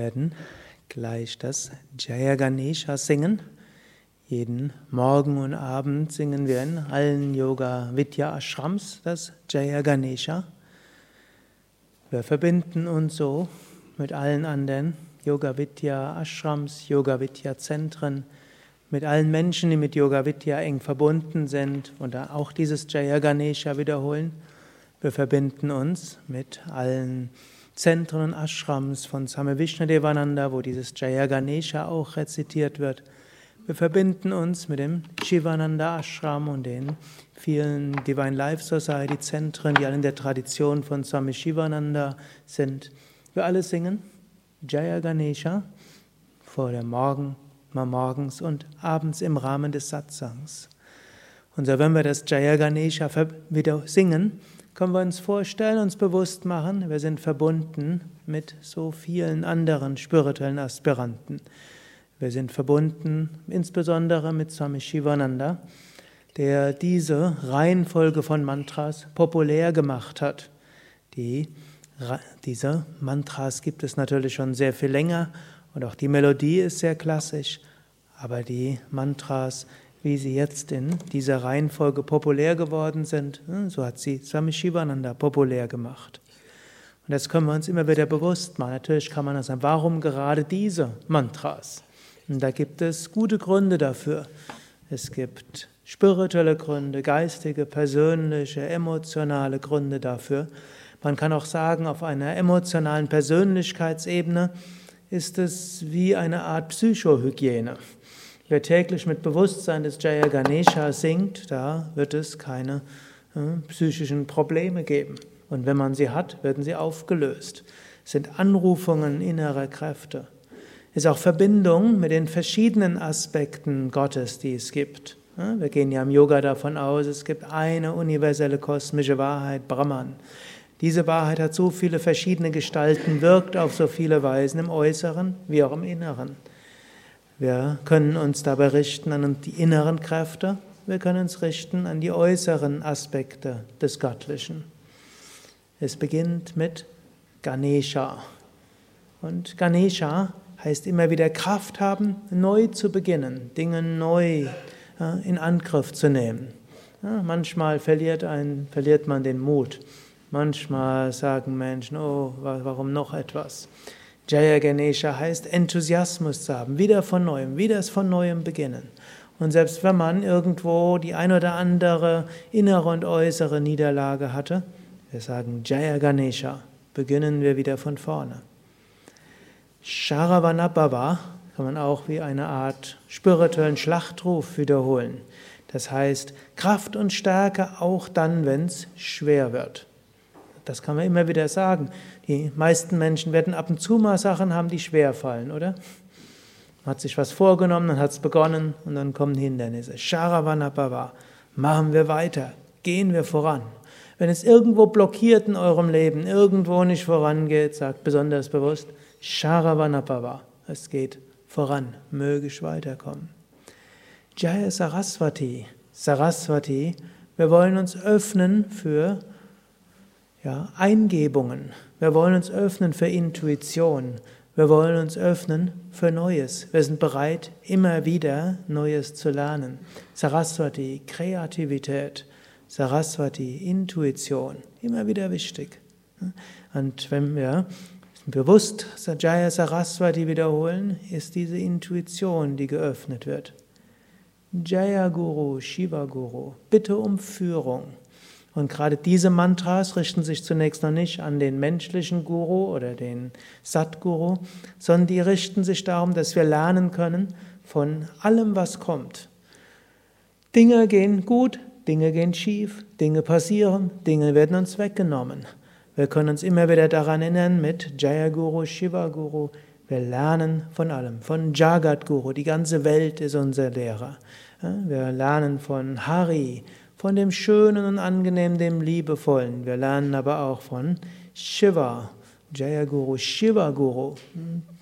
werden gleich das Jaya Ganesha singen. Jeden Morgen und Abend singen wir in allen Yoga Vidya Ashrams das Jaya Ganesha. Wir verbinden uns so mit allen anderen Yoga Vidya Ashrams, Yoga Vidya Zentren, mit allen Menschen, die mit Yoga Vidya eng verbunden sind und auch dieses Jaya Ganesha wiederholen. Wir verbinden uns mit allen Zentren und Ashrams von Same Vishnadevananda, wo dieses Jaya Ganesha auch rezitiert wird. Wir verbinden uns mit dem Shivananda Ashram und den vielen Divine Life Society Zentren, die alle in der Tradition von Swami Shivananda sind. Wir alle singen Jaya Ganesha vor der Morgen, mal morgens und abends im Rahmen des Satsangs. Und so, wenn wir das Jaya Ganesha wieder singen, können wir uns vorstellen, uns bewusst machen, wir sind verbunden mit so vielen anderen spirituellen Aspiranten. Wir sind verbunden insbesondere mit Swami Shivananda, der diese Reihenfolge von Mantras populär gemacht hat. Die, diese Mantras gibt es natürlich schon sehr viel länger und auch die Melodie ist sehr klassisch, aber die Mantras wie sie jetzt in dieser Reihenfolge populär geworden sind. Hm, so hat sie Swami Shivananda populär gemacht. Und das können wir uns immer wieder bewusst machen. Natürlich kann man das sagen, warum gerade diese Mantras? Und da gibt es gute Gründe dafür. Es gibt spirituelle Gründe, geistige, persönliche, emotionale Gründe dafür. Man kann auch sagen, auf einer emotionalen Persönlichkeitsebene ist es wie eine Art Psychohygiene. Wer täglich mit Bewusstsein des Jaya Ganesha singt, da wird es keine äh, psychischen Probleme geben. Und wenn man sie hat, werden sie aufgelöst. Es sind Anrufungen innerer Kräfte. Es ist auch Verbindung mit den verschiedenen Aspekten Gottes, die es gibt. Wir gehen ja im Yoga davon aus, es gibt eine universelle kosmische Wahrheit, Brahman. Diese Wahrheit hat so viele verschiedene Gestalten, wirkt auf so viele Weisen im Äußeren wie auch im Inneren. Wir können uns dabei richten an die inneren Kräfte, wir können uns richten an die äußeren Aspekte des Göttlichen. Es beginnt mit Ganesha. Und Ganesha heißt immer wieder Kraft haben, neu zu beginnen, Dinge neu in Angriff zu nehmen. Manchmal verliert, ein, verliert man den Mut. Manchmal sagen Menschen, oh, warum noch etwas? Jaya Ganesha heißt Enthusiasmus zu haben, wieder von neuem, wieder es von neuem beginnen. Und selbst wenn man irgendwo die ein oder andere innere und äußere Niederlage hatte, wir sagen Jaya Ganesha, beginnen wir wieder von vorne. Sharavanabhava kann man auch wie eine Art spirituellen Schlachtruf wiederholen. Das heißt Kraft und Stärke auch dann, wenn es schwer wird. Das kann man immer wieder sagen. Die meisten Menschen werden ab und zu mal Sachen haben, die schwer fallen, oder? Man hat sich was vorgenommen, dann hat es begonnen und dann kommen Hindernisse. Sharavanapava. Machen wir weiter. Gehen wir voran. Wenn es irgendwo blockiert in eurem Leben, irgendwo nicht vorangeht, sagt besonders bewusst, Sharavanapava. Es geht voran. Möge ich weiterkommen. Jaya Saraswati. Saraswati. Wir wollen uns öffnen für ja, Eingebungen. Wir wollen uns öffnen für Intuition. Wir wollen uns öffnen für Neues. Wir sind bereit, immer wieder Neues zu lernen. Saraswati, Kreativität. Saraswati, Intuition. Immer wieder wichtig. Und wenn wir bewusst Sajaya Saraswati wiederholen, ist diese Intuition, die geöffnet wird. Jaya Guru, Shiva Guru, bitte um Führung. Und gerade diese Mantras richten sich zunächst noch nicht an den menschlichen Guru oder den Satguru, sondern die richten sich darum, dass wir lernen können von allem, was kommt. Dinge gehen gut, Dinge gehen schief, Dinge passieren, Dinge werden uns weggenommen. Wir können uns immer wieder daran erinnern mit Jaya Guru, Shiva Guru. Wir lernen von allem, von Jagat Guru, die ganze Welt ist unser Lehrer. Wir lernen von Hari, von dem Schönen und Angenehmen, dem Liebevollen. Wir lernen aber auch von Shiva, Jaya Guru, Shiva Guru.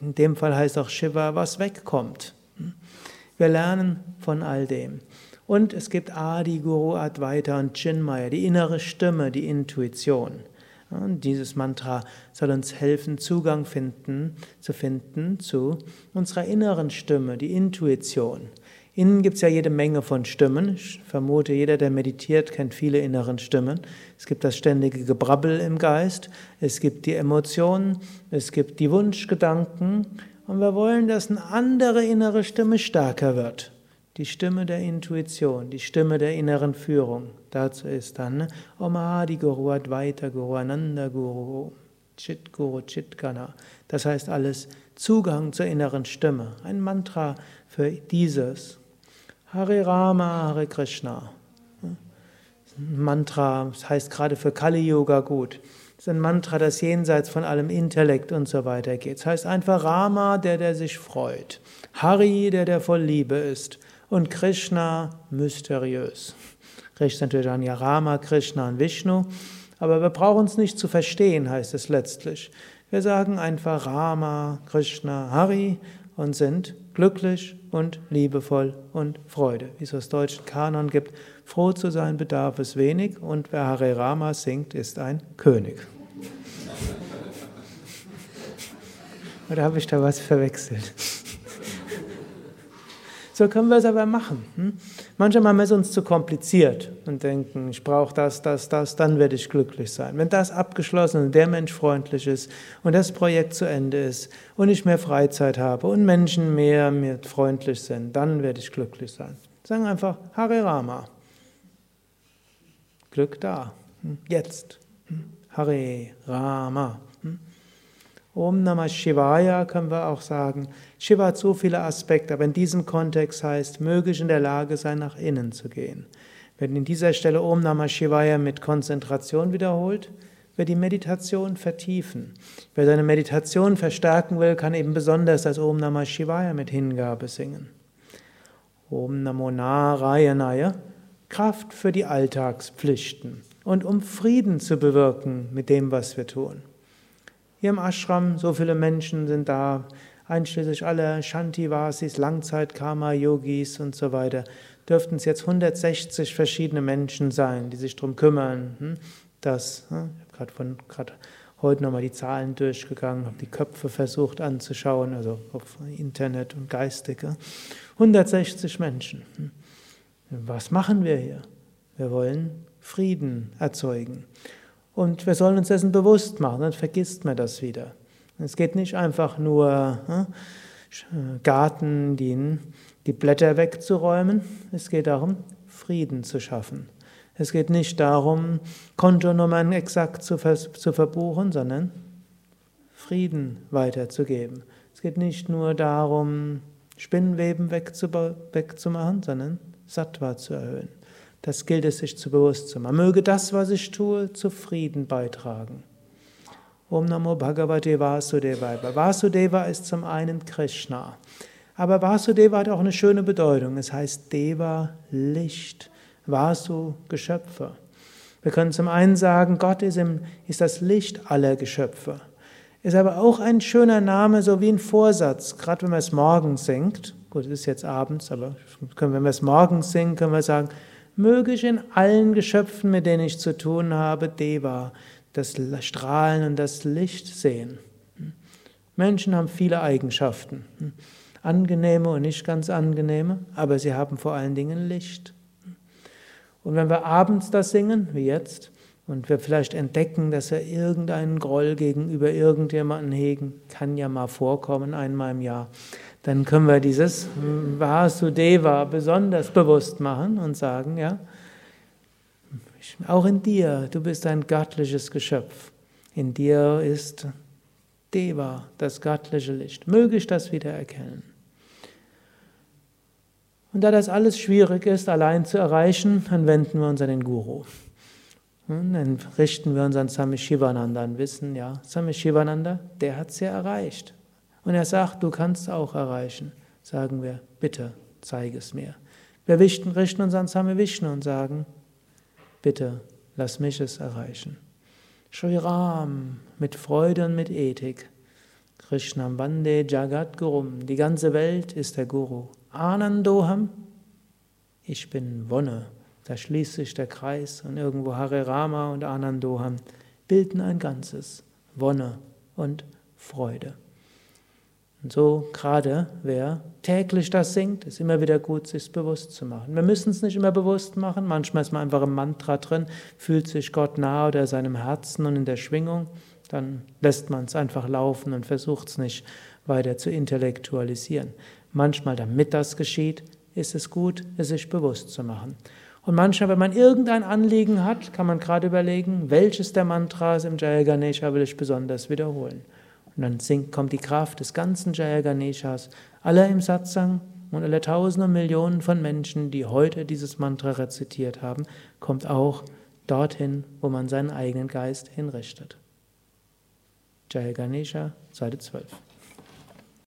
In dem Fall heißt auch Shiva, was wegkommt. Wir lernen von all dem. Und es gibt Adi Guru, Advaita und Chinmaya, die innere Stimme, die Intuition. Und dieses Mantra soll uns helfen, Zugang finden, zu finden zu unserer inneren Stimme, die Intuition. Innen gibt es ja jede Menge von Stimmen. Ich vermute, jeder, der meditiert, kennt viele inneren Stimmen. Es gibt das ständige Gebrabbel im Geist, es gibt die Emotionen, es gibt die Wunschgedanken. Und wir wollen, dass eine andere innere Stimme stärker wird. Die Stimme der Intuition, die Stimme der inneren Führung. Dazu ist dann Om Adi Guru Advaita Guru Ananda Guru Chit Guru Chitkana. Das heißt alles Zugang zur inneren Stimme. Ein Mantra für dieses. Hare Rama, Hare Krishna. Ein Mantra, das heißt gerade für Kali Yoga gut. Das ist ein Mantra, das jenseits von allem Intellekt und so weiter geht. Das heißt einfach Rama, der, der sich freut. Hari, der, der voll Liebe ist. Und Krishna, mysteriös. Richtet natürlich an ja Rama, Krishna und Vishnu. Aber wir brauchen es nicht zu verstehen, heißt es letztlich. Wir sagen einfach Rama, Krishna, Hari und sind glücklich und liebevoll und Freude. Wie es aus deutschen Kanon gibt, froh zu sein bedarf es wenig und wer Hare Rama singt, ist ein König. Oder habe ich da was verwechselt? So können wir es aber machen. Hm? Manchmal ist es uns zu kompliziert und denken, ich brauche das, das, das, dann werde ich glücklich sein. Wenn das abgeschlossen und der Mensch freundlich ist und das Projekt zu Ende ist und ich mehr Freizeit habe und Menschen mehr mir freundlich sind, dann werde ich glücklich sein. Sagen einfach Hare Rama. Glück da. Hm? Jetzt. Hm? Hare Rama. Om Namah Shivaya können wir auch sagen. Shiva hat so viele Aspekte, aber in diesem Kontext heißt, möge ich in der Lage sein, nach innen zu gehen. Wenn in dieser Stelle Om Namah Shivaya mit Konzentration wiederholt, wird die Meditation vertiefen. Wer seine Meditation verstärken will, kann eben besonders das Om Namah Shivaya mit Hingabe singen. Om Namo Narayanaya, Kraft für die Alltagspflichten und um Frieden zu bewirken mit dem, was wir tun. Hier im Ashram, so viele Menschen sind da, einschließlich aller Shantivasis, Langzeit-Karma-Yogis und so weiter, dürften es jetzt 160 verschiedene Menschen sein, die sich darum kümmern, hm, dass, hm, ich habe gerade gerade heute nochmal die Zahlen durchgegangen, habe die Köpfe versucht anzuschauen, also auf Internet und geistige. 160 Menschen. Hm. Was machen wir hier? Wir wollen Frieden erzeugen. Und wir sollen uns dessen bewusst machen, dann vergisst man das wieder. Es geht nicht einfach nur hm, Garten dienen, die Blätter wegzuräumen. Es geht darum, Frieden zu schaffen. Es geht nicht darum, Kontonummern exakt zu, zu verbuchen, sondern Frieden weiterzugeben. Es geht nicht nur darum, Spinnenweben wegzumachen, sondern Sattva zu erhöhen. Das gilt es sich zu bewusst zu machen. Möge das, was ich tue, zu Frieden beitragen. Om Namo Bhagavate Vasudevaya. Vasudeva ist zum einen Krishna. Aber Vasudeva hat auch eine schöne Bedeutung. Es heißt Deva, Licht. Vasu, Geschöpfe. Wir können zum einen sagen, Gott ist, im, ist das Licht aller Geschöpfe. Ist aber auch ein schöner Name, so wie ein Vorsatz. Gerade wenn man es morgens singt. Gut, es ist jetzt abends, aber wenn wir es morgens singen, können wir sagen, möge ich in allen Geschöpfen, mit denen ich zu tun habe, Deva, das Strahlen und das Licht sehen. Menschen haben viele Eigenschaften, angenehme und nicht ganz angenehme, aber sie haben vor allen Dingen Licht. Und wenn wir abends das singen, wie jetzt, und wir vielleicht entdecken, dass wir irgendeinen Groll gegenüber irgendjemanden hegen, kann ja mal vorkommen, einmal im Jahr, dann können wir dieses Vasudeva besonders bewusst machen und sagen, ja, auch in dir, du bist ein göttliches Geschöpf. In dir ist Deva, das göttliche Licht. Möge ich das wieder erkennen. Und da das alles schwierig ist, allein zu erreichen, dann wenden wir uns an den Guru. Und dann richten wir uns an Swami Shivananda und wissen, ja, Swami Shivananda, der hat es ja erreicht. Und er sagt, du kannst auch erreichen. Sagen wir, bitte, zeige es mir. Wir richten uns an Same Vishnu und sagen, bitte, lass mich es erreichen. Shri Ram, mit Freude und mit Ethik. Krishnam Vande Jagat Gurum, die ganze Welt ist der Guru. Anandoham, ich bin Wonne. Da schließt sich der Kreis und irgendwo Hare Rama und Anandoham, bilden ein Ganzes, Wonne und Freude. Und so gerade wer täglich das singt, ist immer wieder gut, sich bewusst zu machen. Wir müssen es nicht immer bewusst machen, manchmal ist man einfach im Mantra drin, fühlt sich Gott nah oder seinem Herzen und in der Schwingung, dann lässt man es einfach laufen und versucht es nicht weiter zu intellektualisieren. Manchmal, damit das geschieht, ist es gut, es sich bewusst zu machen. Und manchmal, wenn man irgendein Anliegen hat, kann man gerade überlegen, welches der Mantras im Jaya Ganesha will ich besonders wiederholen. Und dann singt, kommt die Kraft des ganzen Jaya Ganeshas, aller im Satsang und aller Tausende und Millionen von Menschen, die heute dieses Mantra rezitiert haben, kommt auch dorthin, wo man seinen eigenen Geist hinrichtet. Jaya Ganesha, Seite 12.